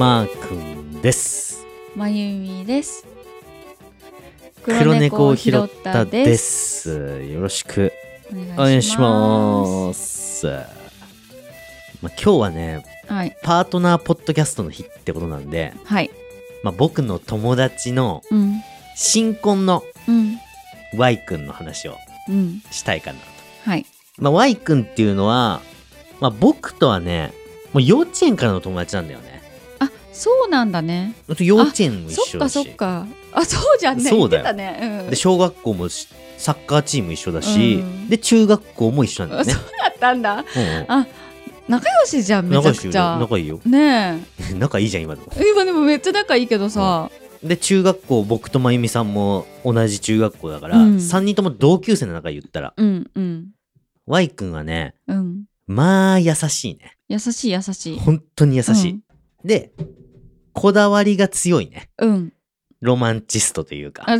マー君です。まゆみです。黒猫を拾ったです。よろしくおお願いしま。ますす。まあ、今日はね、はい。パートナーポッドキャストの日ってことなんで、はい。まあ、僕の友達のうん。新婚のうん。Y 君の話をうん。したいかなと。はい。まあ、Y 君っていうのは、まあ、僕とはね、もう幼稚園からの友達なんだよね。あ、そうなんだね。幼稚園も一そっか緒だし。そっか。あ、そうじゃんね。そうだよね。うん。で小学校もしサッカーチーム一緒だし、うんで中学校も一緒なんだよねそう。だったんだ。うんうんあ、仲良しじゃん、めちゃくちゃ。仲いいよね 仲いいじゃん今でもえ。今でもめっちゃ仲いいけどさ。で中学校僕とまゆみさんも同じ中学校だから、うん3人とも同級生の仲言ったらうんうん。Y 君はねうん。まあ優しいね優しい優しい。本当に優しい、でこだわりが強いねうん。うん。ロマンチストというかあ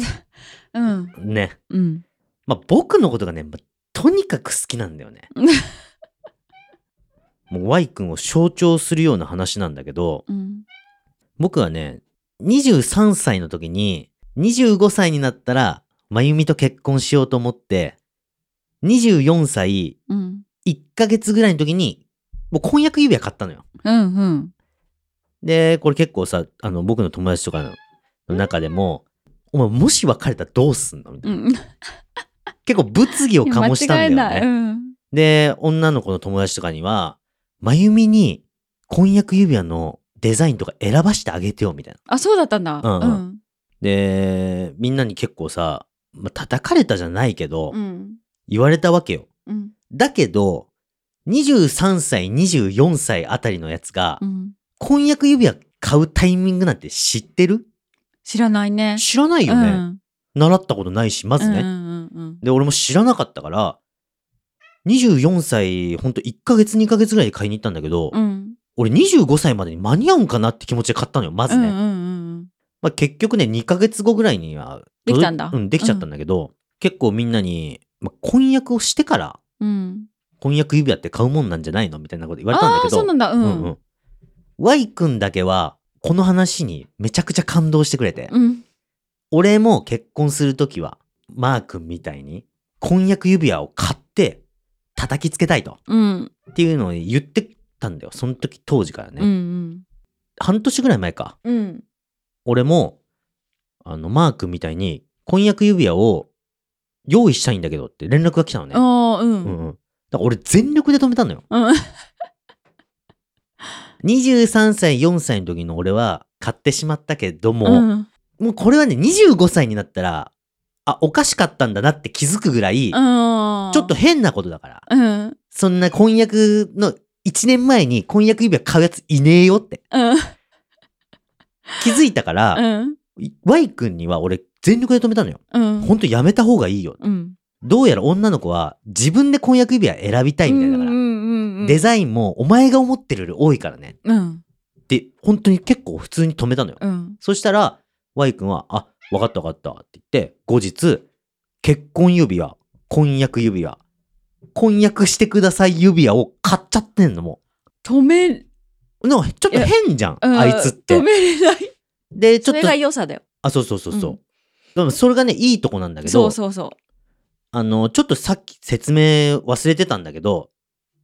うん。ねうん。まあ僕のことがね、まあとにかく好きなんだよね もう Y 君を象徴するような話なんだけどうん。僕はね、23歳の時に、25歳になったら、まゆみと結婚しようと思って、24歳うん。1ヶ月ぐらいの時に、もう婚約指輪買ったのよ。うん。うん。で、これ結構さ、あの、僕の友達とかの中でも、お前もし別れたらどうすんのみたいな。うん。結構物議を醸したんだよ。ね。うん。で、女の子の友達とかには、まゆみに婚約指輪のデザインとか選ばしてあげてよ、みたいな。あ、そうだったんだ。うんうんうん。で、みんなに結構さ、まあ、叩かれたじゃないけど、うん。言われたわけよ。うん。だけど、23歳、24歳あたりのやつがう、ん。婚約指輪買うタイミングなんて知ってる？知らないね。知らないよね。うん。習ったことないし、まずね。うんうんうんで、俺も知らなかったから、24歳、ほんと1ヶ月2ヶ月ぐらいで買いに行ったんだけど、うん。俺25歳までに間に合うんかなって気持ちで買ったのよ、まずね。うんうんうんまあ、結局ね、2ヶ月後ぐらいには、できたんだうん、できちゃったんだけど、結構みんなに、まあ、婚約をしてから、うん。婚約指輪って買うもんなんじゃないの？みたいなこと言われたんだああ、けど、そうなんだ。ううんうんん。Y 君だけは、この話にめちゃくちゃ感動してくれて、うん。俺も結婚するときは、マー君みたいに、婚約指輪を買って、叩きつけたいと。うん。っていうのを言ってたんだよ。その時当時からね。うん。半年ぐらい前か。うん。俺も、あの、マー君みたいに、婚約指輪を用意したいんだけどって連絡が来たのね。ああ、う。うんんうん。だから俺全力で止めたのよ。うん。23歳、4歳の時の俺は買ってしまったけども、うん。もうこれはね、25歳になったら、あ、おかしかったんだなって気づくぐらい、ちちょょっと、変なことだから。うん。そんな婚約の1年前に婚約指輪買うやついねえよってうん。気づいたから、うん。Y 君には俺全力で止めたのよ。うん。ほんとやめた方がいいよ。うん。どうやら女の子は自分で婚約指輪選びたいみたいだから。デザインもお前が思ってるより多いからね。うん。で、本当に結構普通に止めたのよ。うん。そしたら、Y 君は、あ、わかったわかったって言って、後日、結婚指輪、婚約指輪、婚約してください指輪を買っちゃってんのも止め、う。なんかちょっと変じゃんあいつって止。めれない。で、ちょっとそれが、良さだよ。あ、そうそうそうそう。うんでもそれがね、いいとこなんだけど、そうそうそう。あの、ちょっとさっき説明忘れてたんだけど、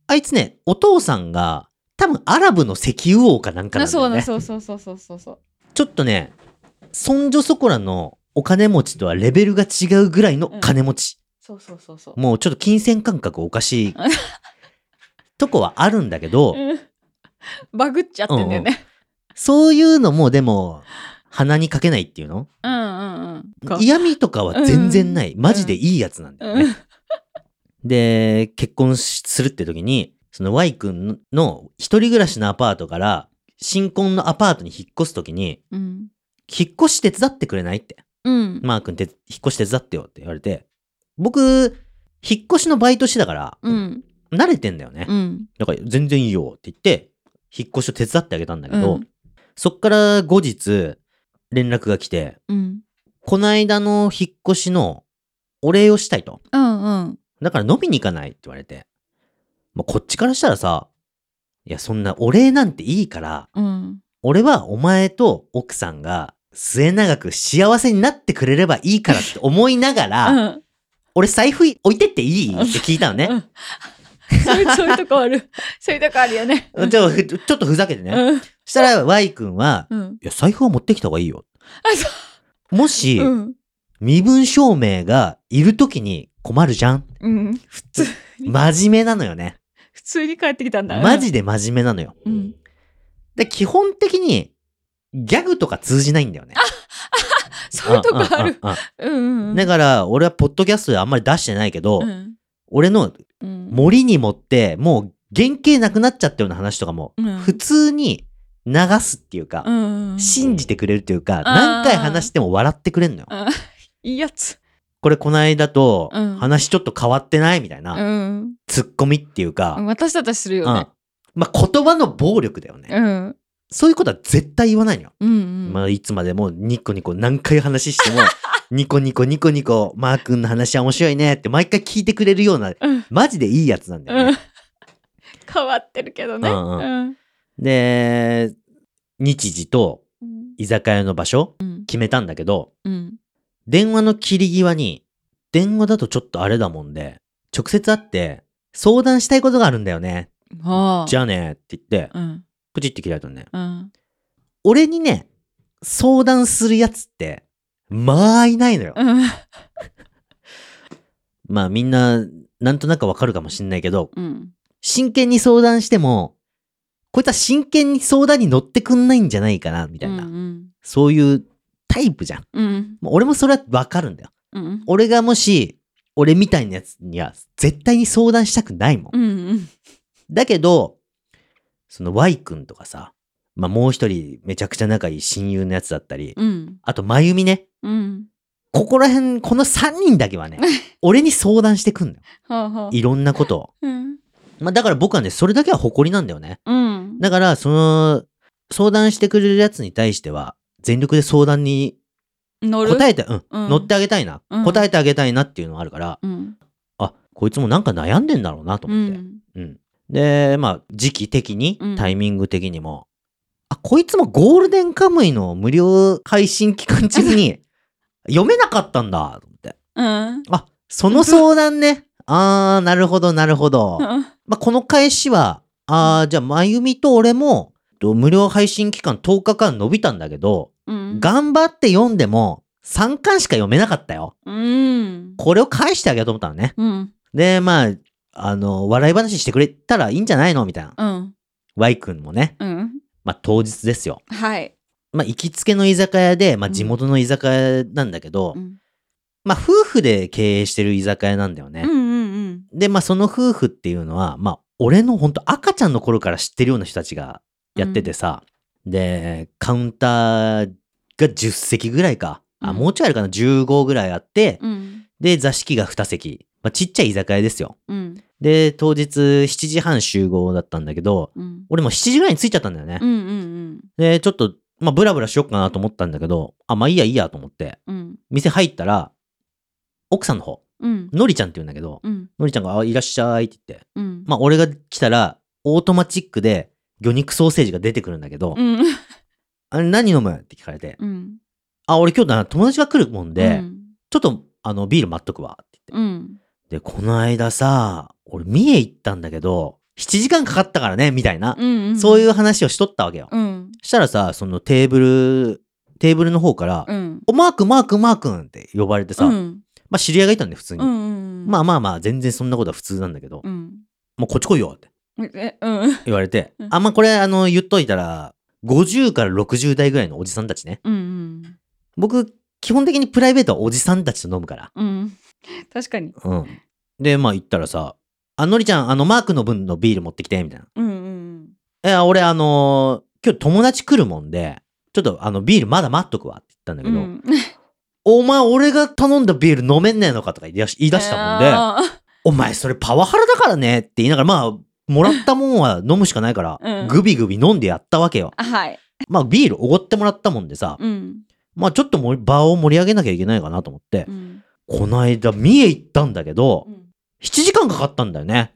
あいつね、お父さんが、多分アラブの石油王かなんかなんだそうだ、よね。そうそうそうそうそうそう。ちょっとね、そんじょそこらのお金持ちとはレベルが違うぐらいの金持ち。そうそうそうそう。もうちょっと金銭感覚おかしい とこはあるんだけど、うんバグっちゃってんだよね。そういうのもでも、鼻にかけないっていうの？うんうんうん。嫌味とかは全然ない。うんマジでいいやつなんだよね。うん。で、結婚しするって時に、その Y 君の一人暮らしのアパートから、新婚のアパートに引っ越す時に、うん。引っ越し手伝ってくれないって。うん。マー君って引っ越し手伝ってよって言われて、僕、引っ越しのバイトしてたから、うん。慣れてんだよね。うん。だから全然いいよって言って、引っ越しを手伝ってあげたんだけど、うんそっから後日、連絡が来て、うん。こないだの引っ越しのお礼をしたいと。うんうん。だから飲みに行かないって言われて。こっちからしたらさ、いや、そんなお礼なんていいから、うん。俺はお前と奥さんが末永く幸せになってくれればいいからって思いながら、うん。俺財布置いてっていいって聞いたのね。うんそういうそういうとこある。そういうとこあるよね。ちょふちょっとふざけてね。うん。そしたら Y 君は、うん。いや、財布は持ってきた方がいいよ。もし、う。うん。身分証明がいるときに困るじゃん。うん。普通に、真面目なのよね。普通に帰ってきたんだ。マジで真面目なのよ。うん。で、基本的に、ギャグとか通じないんだよね。そういうとこある。うんうんうんうんうん。だから、俺はポッドキャストであんまり出してないけど、うん。俺のうん。森に持って、もう原型なくなっちゃったような話とかも、うん普通に流すっていうか、うん。信じてくれるっていうか、ん何回話しても笑ってくれんのよ。うん。いいやつ。これこの間とうん話ちょっと変わってないみたいな、うん。ツッコミっていうか、私だったらするうんよね。まあ、言葉の暴力だよね。うん。そういうことは絶対言わないのよ。うんうん。まあ、いつまでもニコニコ何回話しても、ニコニコニコニコ、マー君の話は面白いねって毎回聞いてくれるような、うん。マジでいいやつなんだよね。うん。変わってるけどね。うんうんうん。で、日時とうん。居酒屋の場所うん。決めたんだけど、うん。電話の切り際に、電話だとちょっとあれだもんで、直接会って、相談したいことがあるんだよね。じゃあね、って言って、うん。プチって切られたのね。うん。俺にね、相談するやつって、まあいないのよ。うん。まあみんな、なんとなくわかるかもしんないけど、うん。真剣に相談しても、こいつは真剣に相談に乗ってくんないんじゃないかな、みたいな。うん。そういうタイプじゃん。うん。もう俺もそれはわかるんだよ。うん。俺がもし、俺みたいなやつには絶対に相談したくないもん。うん。だけど、その Y 君とかさ、まあもう一人めちゃくちゃ仲いい親友のやつだったり、うん。あとまゆみね。うん。ここら辺、この3人だけはね、俺に相談してくんのよ。いろんなことを。うん。まあだから僕はね、それだけは誇りなんだよね。うん。だから、その、相談してくれるやつに対しては、全力で相談に乗る？答えて、うん、うん乗ってあげたいな、うん答えてあげたいなっていうのがあるから、うん。あ、こいつもなんか悩んでんだろうなとう思って。ん。うん。で、まあ、時期的にうん、タイミング的にも、あ、こいつもゴールデンカムイの無料配信期間中に 読めなかったんだ、と思って。うん。あ、その相談ね。あー、なるほど、なるほど。まあ、この返しは、あー、じゃあ、まゆみと俺も、と無料配信期間10日間伸びたんだけど、うん。頑張って読んでも、3巻しか読めなかったよ。うん。これを返してあげようと思ったのね。うん。で、まあ、あの、笑い話してくれたらいいんじゃないの？みたいな。うん。Y 君もね。うん。まあ、当日ですよ。はい。まあ、行きつけの居酒屋で、まあ、うん地元の居酒屋なんだけど、うん。まあ、夫婦で経営してる居酒屋なんだよね。うんうんで、まあ、その夫婦っていうのは、まあ、俺のほんと赤ちゃんの頃から知ってるような人たちがやっててさ、で、カウンターが10席ぐらいか。あ、うんもうちょいあるかな ?15 ぐらいあって、うん。うん。で、座敷が2席。まあ、ちっちゃい居酒屋ですよ。うん。で、当日7時半集合だったんだけど、うん。俺も7時ぐらいに着いちゃったんだよね。うんうんで、ちょっと、まあ、ブラブラしよっかなと思ったんだけど、あ、まあいいやいいやと思って、うん。店入ったら、奥さんの方、うん。のりちゃんって言うんだけど、うん。のりちゃんが、あ、いらっしゃいって言って、うん。まあ俺が来たら、オートマチックで魚肉ソーセージが出てくるんだけど、うん。あれ何飲む？って聞かれて、うん。あ、俺今日だな、友達が来るもんで、うんちょっと、あの、ビール待っとくわって言って。うん。で、この間さ、俺三重行ったんだけど、7時間かかったからね、みたいな、うん。。そういうう話をしとったわけよ。うん。したらさ、そのテーブル、テーブルの方から、うん。お、マー君、マー君、マー君って呼ばれてさ、うん。まあ知り合いがいたんで、普通に。うん。まあまあまあ、全然そんなことは普通なんだけど、うん。もうこっち来いよってえ、うん。言われて、うんあんまこれ、あの、言っといたら、50から60代ぐらいのおじさんたちね。うん。僕、基本的にプライベートはおじさんたちと飲むから。うん。確かに。うん。で、まあ行ったらさ、あ、のりちゃん、あの、マークの分のビール持ってきて、みたいな。うん。うん。え、俺、あのー今日友達来るもんで、ちょっとあの、ビールまだ待っとくわって言ったんだけど、うん。お前、俺が頼んだビール飲めんねえのかとか言い出したもんで、あお前それパワハラだからねって言いながら、まあ、もらったもんは飲むしかないから、うんグビグビ飲んでやったわけよ。ーはい。まあ、ビールおごってもらったもんでさ、うん。まあ、ちょっともう場を盛り上げなきゃいけないかなと思ってう、ん。この間、三重行ったんだけどう、ん7時間かかったんだよね。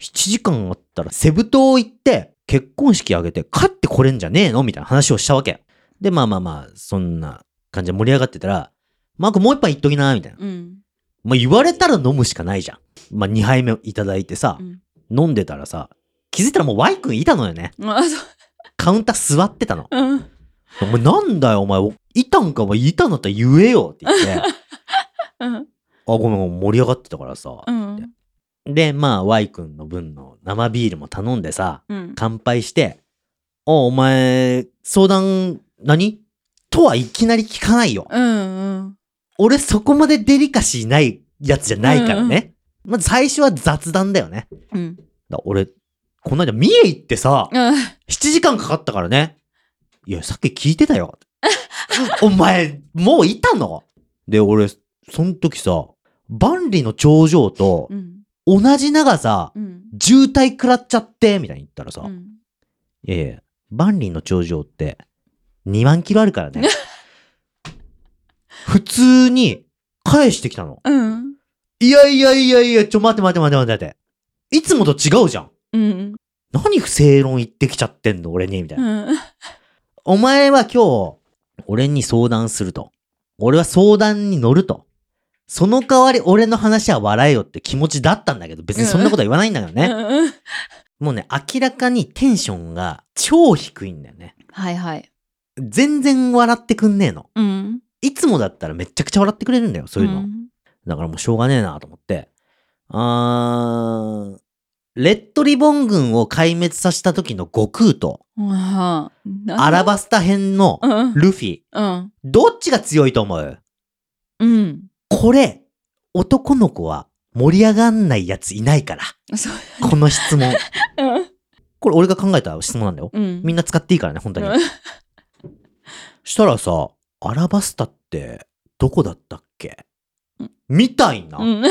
7時間あったら、セブ島行って、結婚式あげて帰ってこれんじゃねえの？みたいな話をしたわけ。で、まあまあまあ、そんな感じで盛り上がってたら、マークもう一杯言っときな、みたいな。うん。まあ言われたら飲むしかないじゃん。まあ2杯目いただいてさう、ん。飲んでたらさ、気づいたらもう Y 君いたのよね。あ、そう。カウンター座ってたの。うん。お前なんだよ、お前。いたんか、お前いたんだったら言えよって言って。あ、うん。ごめん、ごめん盛り上がってたからさ。うん。で、まあ Y 君の分の生ビールも頼んでさ、うん。乾杯して、お、お前、相談、何？とはいきなり聞かないよ。うん。うん。俺そこまでデリカシーないやつじゃないからね。まず最初は雑談だよね。うん。だ俺、この間三重行ってさ、うん。7時間かかったからね。いや、さっき聞いてたよ。お前、もういたの？で、俺、その時さ、万里の長城とうん。同じ長さ、うん。渋滞食らっちゃって、みたいに言ったらさ、うん。いやいや、万里の長城って2万キロあるからね。普通に返してきたの。うん。いやいやいやいや、ちょ待って待って待って待って待って。いつもと違うじゃん。うん。何不正論言ってきちゃってんの？俺に？みたいな。うん。お前は今日、俺に相談すると。俺は相談に乗ると。その代わり俺の話は笑えよって気持ちだったんだけど、別にそんなことは言わないんだけどね。うん。もうね、明らかにテンションが超低いんだよね。はいはい。全然笑ってくんねえの。うん。いつもだったらめっちゃくちゃ笑ってくれるんだよ、そういうの。んだからもうしょうがねえなと思って。あー、レッドリボン軍を壊滅させた時の悟空と、あアラバスタ編のうん。ルフィ、うん。どっちが強いと思う？うん。これ、男の子は盛り上がんないやついないから。この質問。うん。これ俺が考えた質問なんだよ。うん。みんな使っていいからね、本当に。うんしたらさ、アラバスタってどこだったっけ？うんみたいな。うん。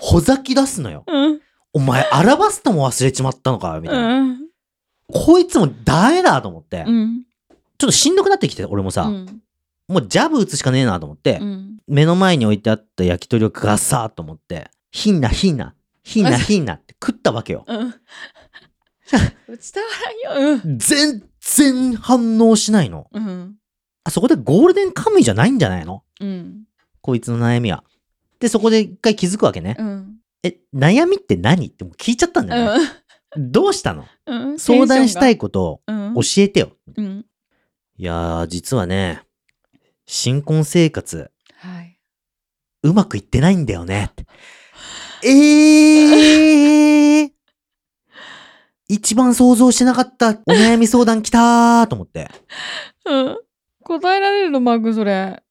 ほざき出すのよ。うん。お前、アラバスタも忘れちまったのかよみたいな。うん。こいつもダメだと思って、ちょっうん。としんどくなってきて、俺もさ、うん。もうジャブ打つしかねえなと思って、うん。目の前に置いてあった焼き鳥をガサーと思って、ひんなひんな、ひんなひんなって食ったわけよ。うん。伝わらんよ。全然反応しないの。うん。うん。あそこでゴールデンカムイじゃないんじゃないの？うん。こいつの悩みは。で、そこで一回気づくわけね。うん。え、悩みって何？ってもう聞いちゃったんだよね。どうしたの？うん。相談したい。いことをうん。教えてよ。うん。いやー、実はね、新婚生活、はい。うまくいってないんだよね。えー、一番想像してなかったお悩み相談来たーと思って。っうん。答えられるの、マーク、それ。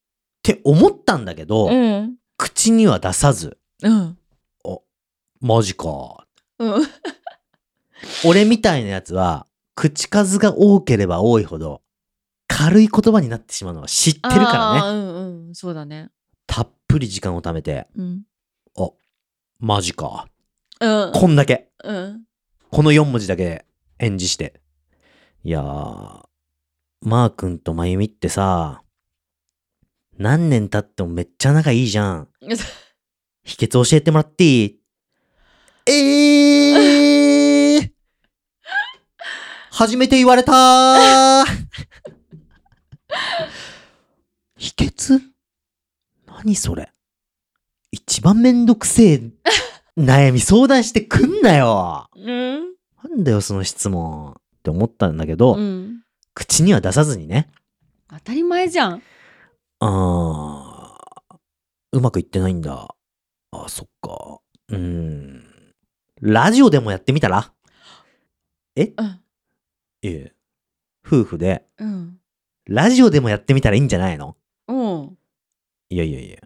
て思ったんだけど、うん。口には出さず、うん。マジか。うん。俺みたいなやつは、口数が多ければ多いほど、軽い言葉になってしまうのは知ってるからね。うんうん。そうだね。たっぷり時間を貯めて、うん。あ、マジか。うん。こんだけ。うん。この4文字だけ演じして。いやー、マー君とまゆみってさ、何年経ってもめっちゃ仲いいじゃん。秘訣教えてもらっていい？えー初めて言われたー 秘訣？何それ？一番めんどくせえ悩み相談してくんなようん。なんだよその質問って思ったんだけど、うん。口には出さずにね。当たり前じゃん。あー、うまくいってないんだ。あ、そっか。うーん。ラジオでもやってみたら？え？うん。いえ。夫婦で、うん。ラジオでもやってみたらいいんじゃないの？うん。いやいやいや。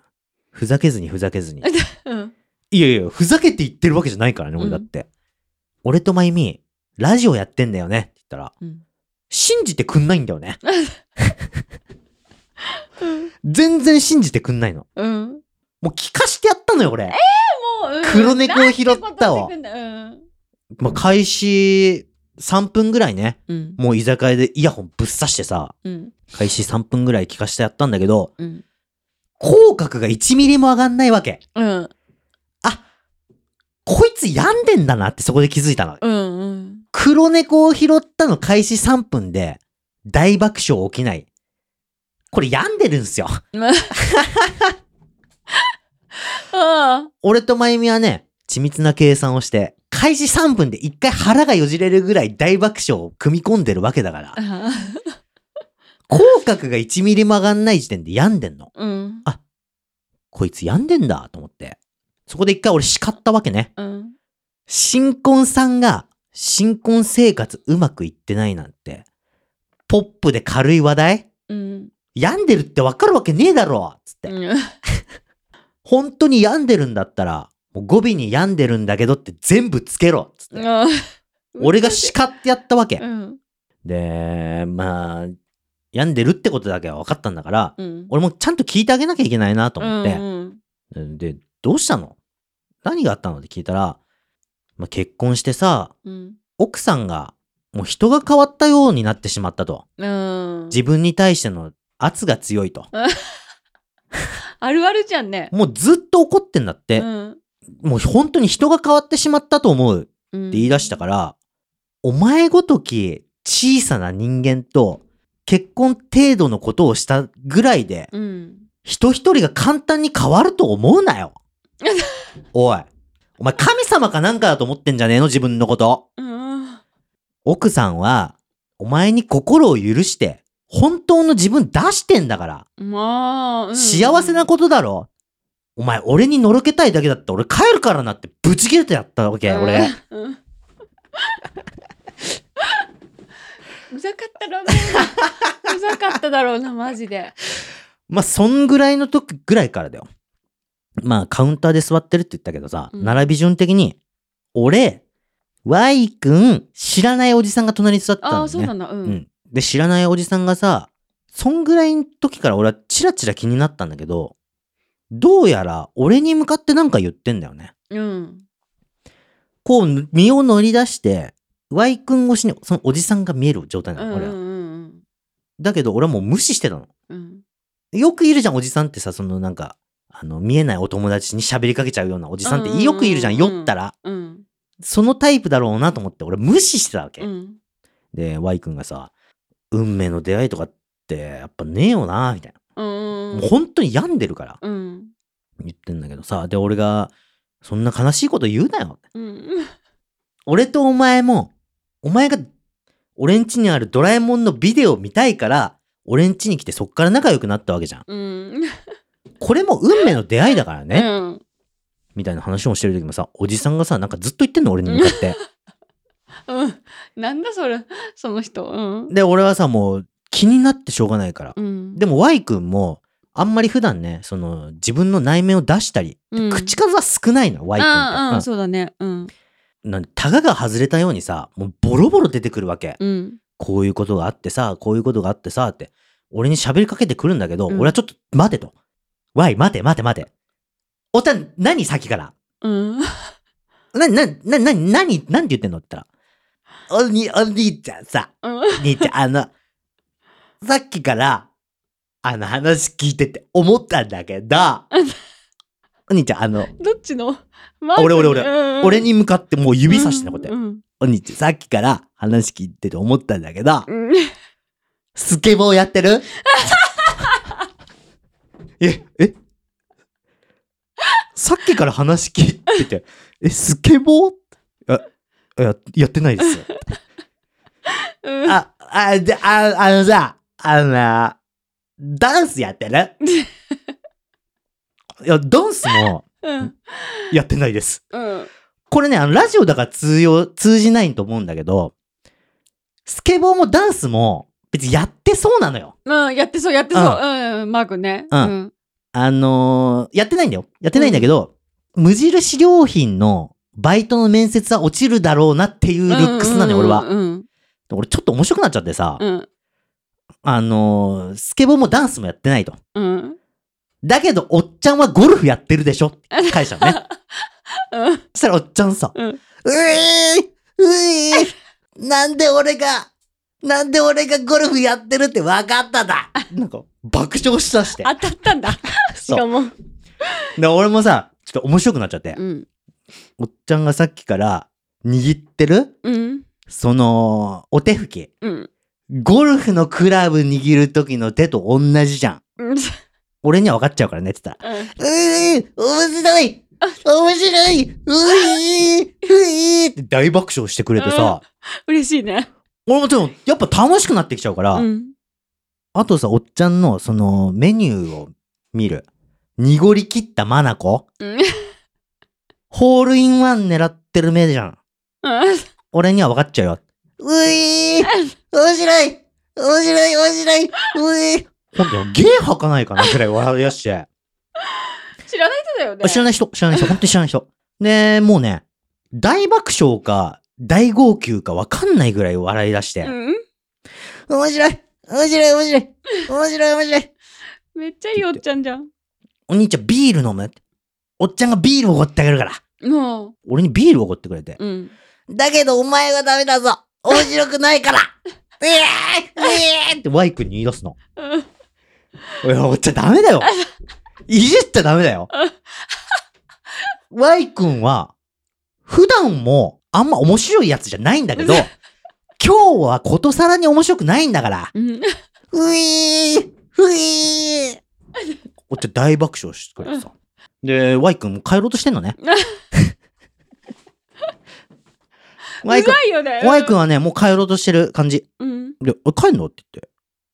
ふざけずにふざけずに。うん。いやいや、ふざけて言ってるわけじゃないからね、俺だって。俺とまゆみ、ラジオやってんだよねって言ったら、うん。信じてくんないんだよね。全然信じてくんないの。うん。もう聞かしてやったのよ、俺。もう、うん黒猫を拾ったわうん。まあ、開始3分ぐらいね、うん。もう居酒屋でイヤホンぶっ刺してさ、うん。開始3分ぐらい聞かしてやったんだけど、うん。口角が1ミリも上がんないわけ。うん。あ、こいつ病んでんだなってそこで気づいたの。うん。うん。黒猫を拾ったの開始3分で、大爆笑起きない。これ病んでるんすよ。あ俺とまゆみはね、緻密な計算をして、開始3分で一回腹がよじれるぐらい大爆笑を組み込んでるわけだから。あ。口角が1ミリも上がんない時点で病んでんの。うん。こいつ病んでんだと思って。そこで一回俺叱ったわけね。うん。新婚さんが新婚生活うまくいってないなんて、ポップで軽い話題？うん。病んでるってわかるわけねえだろつって。うん。本当に病んでるんだったら、もう語尾に病んでるんだけどって全部つけろつって。俺が叱ってやったわけう。ん。で、まあ、病んでるってことだけは分かったんだから、うん。俺もちゃんと聞いてあげなきゃいけないなと思って、うんで、どうしたの？何があったの？って聞いたら、まあ、結婚してさ、うん。奥さんが、もう人が変わったようになってしまったと。うん。自分に対しての圧が強いと。あるあるじゃんね。もうずっと怒ってんだって。うん。もう本当に人が変わってしまったと思うって言い出したから、お前ごとき小さな人間と結婚程度のことをしたぐらいで、うん。人一人が簡単に変わると思うなよ。おい。お前神様かなんかだと思ってんじゃねえの？自分のこと。うん。奥さんは、お前に心を許して、本当の自分出してんだから。まあ、うん幸せなことだろ？お前、俺にのろけたいだけだって俺帰るからなってブチ切れてやったわけ、俺。。うん。うざかったろうな。うざかっただろうな、マジで。まあ、そんぐらいの時ぐらいからだよ。まあ、カウンターで座ってるって言ったけどさ、うん並び順的に、俺、Y 君、知らないおじさんが隣に座ってたんだああ。そうなんだ。う。うんん。で、知らないおじさんがさ、そんぐらいの時から俺はチラチラ気になったんだけど、どうやら俺に向かってなんか言ってんだよね。うん。こう、身を乗り出して、Y 君越しにそのおじさんが見える状態なの、俺は。うんうんうんだけど俺はもう無視してたの。うん。よくいるじゃん、おじさんってさ、そのなんか、あの、見えないお友達に喋りかけちゃうようなおじさんってよくいるじゃん、うんうんうん酔ったら。うん。そのタイプだろうなと思って俺無視してたわけ。うん。で、Y 君がさ、運命の出会いとかってやっぱねえよな、みたいな。うん。もう本当に病んでるからうん。言ってんだけどさ、で、俺が、そんな悲しいこと言うなよ。うん。俺とお前も、お前が、俺ん家にあるドラえもんのビデオ見たいから、俺ん家に来てそっから仲良くなったわけじゃん。うん。これも運命の出会いだからね。うん。みたいな話をしてる時もさ、おじさんがさ、なんかずっと言ってんの、俺に向かって。うん。なんだそれ、その人。うん。で、俺はさ、もう気になってしょうがないから。うん。でも Y 君も、あんまり普段ね、その、自分の内面を出したり、うん口数は少ないの、Y 君って。うんそうだね。うん。なんでタガが外れたようにさ、もうボロボロ出てくるわけ。うん。こういうことがあってさ、こういうことがあってさ、って、俺に喋りかけてくるんだけど、うん俺はちょっと待てと。Y、待て待て待て。おたん、何さっきから？うん。な、な、な、な、何、なんて言ってんのって言ったら、おに、お兄ちゃんさ、うん。兄ちゃん、あの、さっきから、あの話聞いてて思ったんだけど、お兄ちゃん、あの、どっちの？俺俺俺うん俺に向かってもう指さしてね、こうやって。うん。お兄ちゃん、さっきから話聞いてて思ったんだけど、うん。スケボーやってる？え、え？さっきから話聞いてて、え、スケボー？あ、や、やってないですよ。うん。あ、あ、で、あ、あのさ、あのな、ダンスやってる？いや、ダンスもうん。やってないです。うん。これね、あの、ラジオだから通用、通じないと思うんだけど、スケボーもダンスも別にやってそうなのよ。うん。やってそう、やってそう。うん。マー君ね。うんうん。あのーやってないんだよ。やってないんだけど、無印良品のバイトの面接は落ちるだろうなっていうルックスなのよ、俺は。うん。俺ちょっと面白くなっちゃってさ、うん。あのースケボーもダンスもやってないと。うん。だけど、おっちゃんはゴルフやってるでしょって返したのね。うん。そしたらおっちゃんさ、うんうえーうえーなんで俺が、なんで俺がゴルフやってるって分かったんだ？なんか、爆笑しだして。当たったんだ。しかも。で、俺もさ、ちょっと面白くなっちゃって。うん。おっちゃんがさっきから握ってるうん。その、お手拭き。うん。ゴルフのクラブ握る時の手と同じじゃん。うん。俺には分かっちゃうからねって言ったら。うんうー面白い面白いうーうーって大爆笑してくれてさ、嬉しいね。俺もでもやっぱ楽しくなってきちゃうから、うん。あとさ、おっちゃんのそのメニューを見る。濁り切ったマナコうん。ホールインワン狙ってる目じゃん。うん。俺には分かっちゃうよ。ういー面白い面白い面白いういほんと、ゲー吐かないかなくらい笑いやして。知らない人だよね。知らない人、知らない人、本当に知らない人。で、もうね、大爆笑か、大号泣か分かんないぐらい笑い出して。うん？面白い面白い面白い面白い面白いめっちゃいいおっちゃんじゃん。お兄ちゃんビール飲む？おっちゃんがビールおごってあげるから。も俺にビールおごってくれて。う。うん。だけどお前はダメだぞ面白くないから ええええってワイ君に言い出すの。うんいや、おっちゃんダメだよ。いじっちゃダメだよ。Y 君は、普段もあんま面白いやつじゃないんだけど、今日はことさらに面白くないんだから。うん。ふいーふいーおっちゃん大爆笑してくれてさ。で、Y 君も帰ろうとしてんのね。う Y 君、ざいよね。Y 君はね、もう帰ろうとしてる感じ。うん。で、お帰んの？って言って。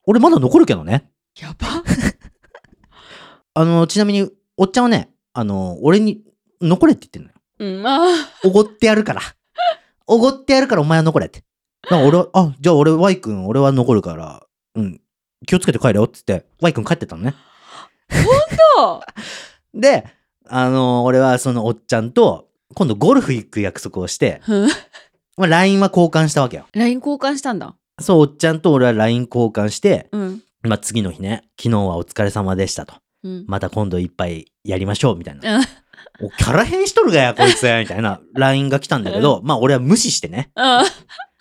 俺まだ残るけどね。やば。あの、ちなみに、おっちゃんはね、あの、俺に残れって言ってんのよ。うん。まあ。おごってやるから。おごってやるからお前は残れって。だから俺は、あ、じゃあ俺 Y 君、俺は残るから、うん、気をつけて帰れよって言って、Y 君帰ってったのね。そう。で、あの、俺はそのおっちゃんと、今度ゴルフ行く約束をして、うんまあ、LINE は交換したわけよ。LINE 交換したんだ。そう、おっちゃんと俺は LINE 交換して、うん。まあ、次の日ね、昨日はお疲れ様でしたと。うん。また今度一杯やりましょう、みたいな。うん。おキャラ変しとるがや、こいつ、みたいな LINE が来たんだけど、まあ俺は無視してね。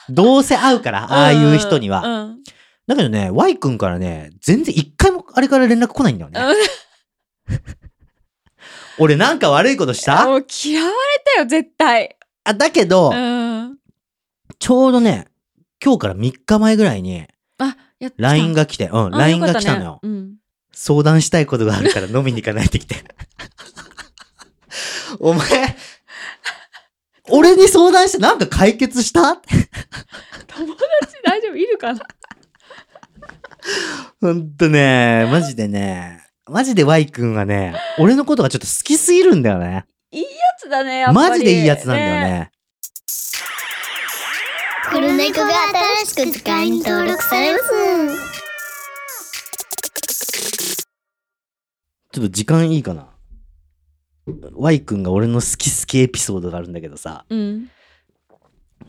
どうせ会うから、ああいう人には。うん。だけどね、Y 君からね、全然一回もあれから連絡来ないんだよね。俺なんか悪いことした？もう嫌われたよ、絶対。あ、だけど、うん。ちょうどね、今日から3日前ぐらいに、あ、やった。LINE が来て、うん、あ LINE が来たのよ。うん。相談したいことがあるから飲みに行かないって来て。お前、俺に相談してなんか解決した？友達大丈夫？いるかな？ほんとね、マジでね、マジで Y 君はね、俺のことがちょっと好きすぎるんだよね。いいやつだね、やっぱり。マジでいいやつなんだよね。黒猫が新しく使いに登録されます。ちょっと時間いいかな。Y 君が俺の好き好きエピソードがあるんだけどさ、うん。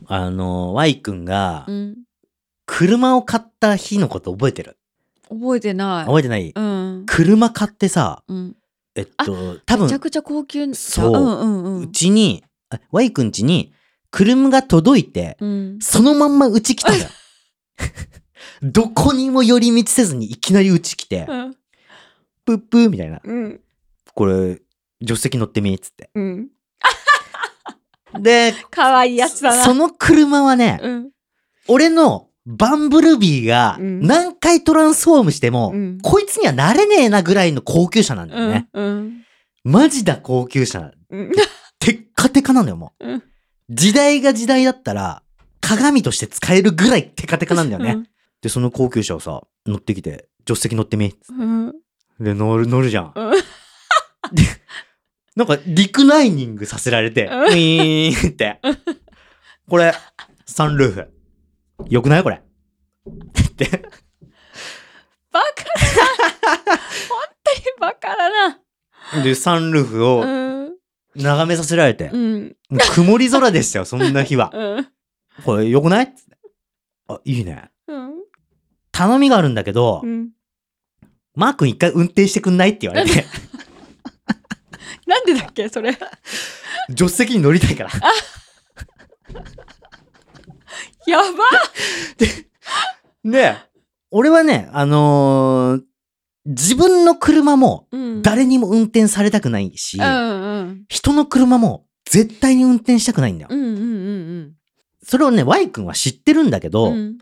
あの、Y 君がうん。車を買った日のこと覚えてる？覚えてない。覚えてない？うん。車買ってさ、うん。えっと、多分、めちゃくちゃ高級なそううんうんう。うんちに、あ Y 君ちに車が届いて、うん。そのまんまうち来たのよ。どこにも寄り道せずにいきなりうち来て、うん。プップーみたいな。うん。これ、助手席乗ってみ、っつって。うん。で、かわいいやつだな。その車はね、うん。俺のバンブルビーがうん何回トランスフォームしても、うんこいつにはなれねえなぐらいの高級車なんだよね。うん。マジだ高級車。うん。テッカテカなのよ、もう。うん時代が時代だったら、鏡として使えるぐらいテカテカなんだよね。で、その高級車をさ、乗ってきて、助手席乗ってみ。うん。で、乗る、乗るじゃん。うん。で、なんか、リクライニングさせられて、ウうんィーンって。これ、サンルーフ。よくないこれ。って。バカだな。本当にバカだな。で、サンルーフをうん。眺めさせられて、うん。曇り空でしたよ、そんな日は。うん。これ、よくない？っつってあ、いいね。うん。頼みがあるんだけど、うん。マー君一回運転してくんないって言われて、なんでだっけそれ。助手席に乗りたいから。やばで、俺はね、あのー自分の車もうん。誰にも運転されたくないし、うんうん。人の車も絶対に運転したくないんだよ。うんうんうんそれをね、Y 君は知ってるんだけど、うん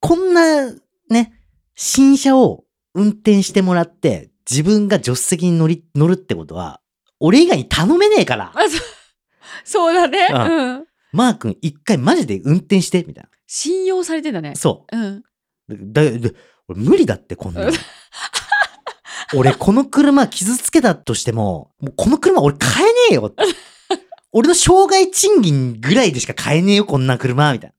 こんな、ね、新車を運転してもらって、自分が助手席に乗り、乗るってことは、俺以外に頼めねえから。あそそうだね。ううん。マー君一回マジで運転して、みたい信用されてんだねな。。そうん。う。だ、だ俺無理だって、こんなの。俺、この車傷つけたとしても、もうこの車俺買えねえよ。俺の障害賃金ぐらいでしか買えねえよ、こんな車、みたいな。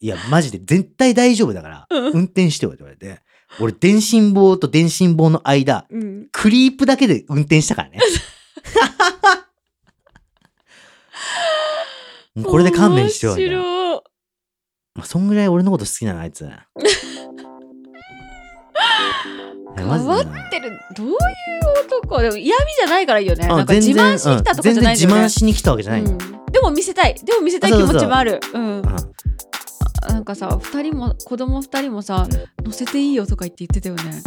いや、マジで絶対大丈夫だから、うん運転してよって言われて、俺、電信棒と電信棒の間、うん。クリープだけで運転したからね。もうこれで勘弁してよ。面白いまあ、そんぐらい俺のこと好きなの、あいつ。変わなってる。どういう男？でも嫌味じゃないからいいよね。あなんか自慢しに来たとかじゃないうん全然自慢しに来たわけじゃない。うんでも見せたい。でも見せたい気持ちもある。なんかさ、二人も、子供二人もさ、乗せていいよとか言って言ってたよね。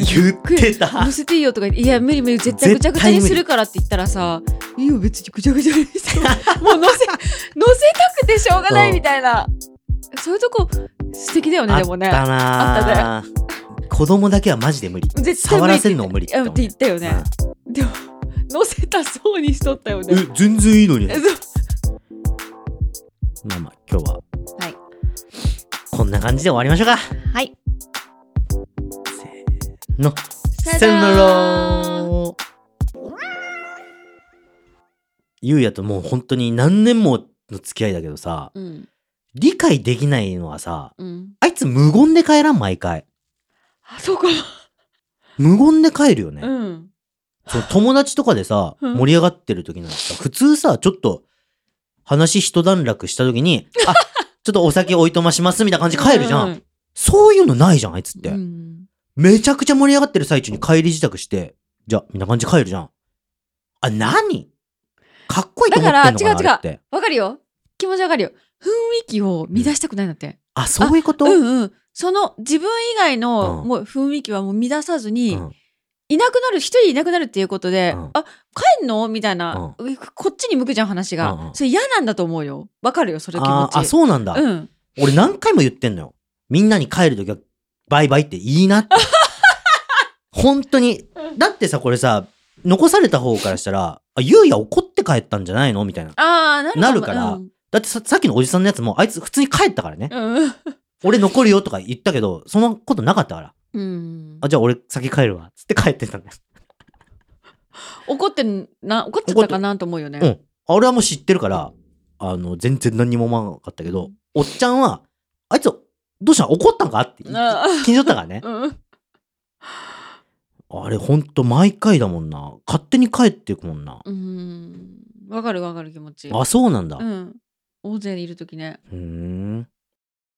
言ってた乗。せていいよとか言って、いや、無理無理、絶対ぐちゃぐちゃにするからって言ったらさ、いいよ、別にぐちゃぐちゃにしても。もう乗せ、乗せたくてしょうがないみたいな。そういうとこ、素敵だよね、でもね。あったなあ子供だけはマジで無理。触らせるの無理って言ったよね。でも、乗せたそうにしとったよね。え、全然いいのに。まあまあ、今日は。はい。こんな感じで終わりましょうか。はい。の。ささよならら。ゆうやともう本当に何年もの付き合いだけどさ、うん。理解できないのはさ、うん。あいつ無言で帰らん、毎回。あ、そうか。無言で帰るよね。うん。その友達とかでさ、うん盛り上がってる時なんてさ、普通さ、ちょっと、話一段落した時に、あ、ちょっとお酒おいとましますみたいな感じで帰るじゃん。うんそういうのないじゃん、あいつって。うん。めちゃくちゃ盛り上がってる最中に帰り自宅して、じゃあ、みんな感じで帰るじゃん。あ、何？かっこいいと思ってんのかなだから違う違う。わかるよ。気持ちわかるよ。雰囲気を乱したくないんだって。あ、そういうこと、うんうん。その自分以外のうんもう雰囲気はもう乱さずに、うんいなくなる、一人いなくなるっていうことで、うんあ、帰んの？みたいな、こっちに向くじゃん、話が。うんうんそれ嫌なんだと思うよ。わかるよ、それ気持ち。ああ、そうなんだ。うん。俺何回も言ってんのよ。みんなに帰るときは、バイバイっていいなって。本当に。だってさ、これさ、残された方からしたら、あ、ゆうや怒って帰ったんじゃないのみたいな。ああ、なるかもなるからだってささっきのおじさんのやつも、あいつ普通に帰ったからね。うん。うん。俺残るよとか言ったけど、そのことなかったから。うんあ、じゃあ俺先帰るわ。つって帰ってたんだよ。怒ってんな、怒っちゃったかなと思うよね。うん。あ俺はもう知ってるから、あの、全然何にも思わなかったけど、おっちゃんは、あいつ、どうしたの？怒ったんか？って気にあしとったからね。うん。あれほんと毎回だもんな。勝手に帰っていくもんな。うん。わかるわかる気持ち。あ、そうなんだ。ううん。大勢いるときね。ーん。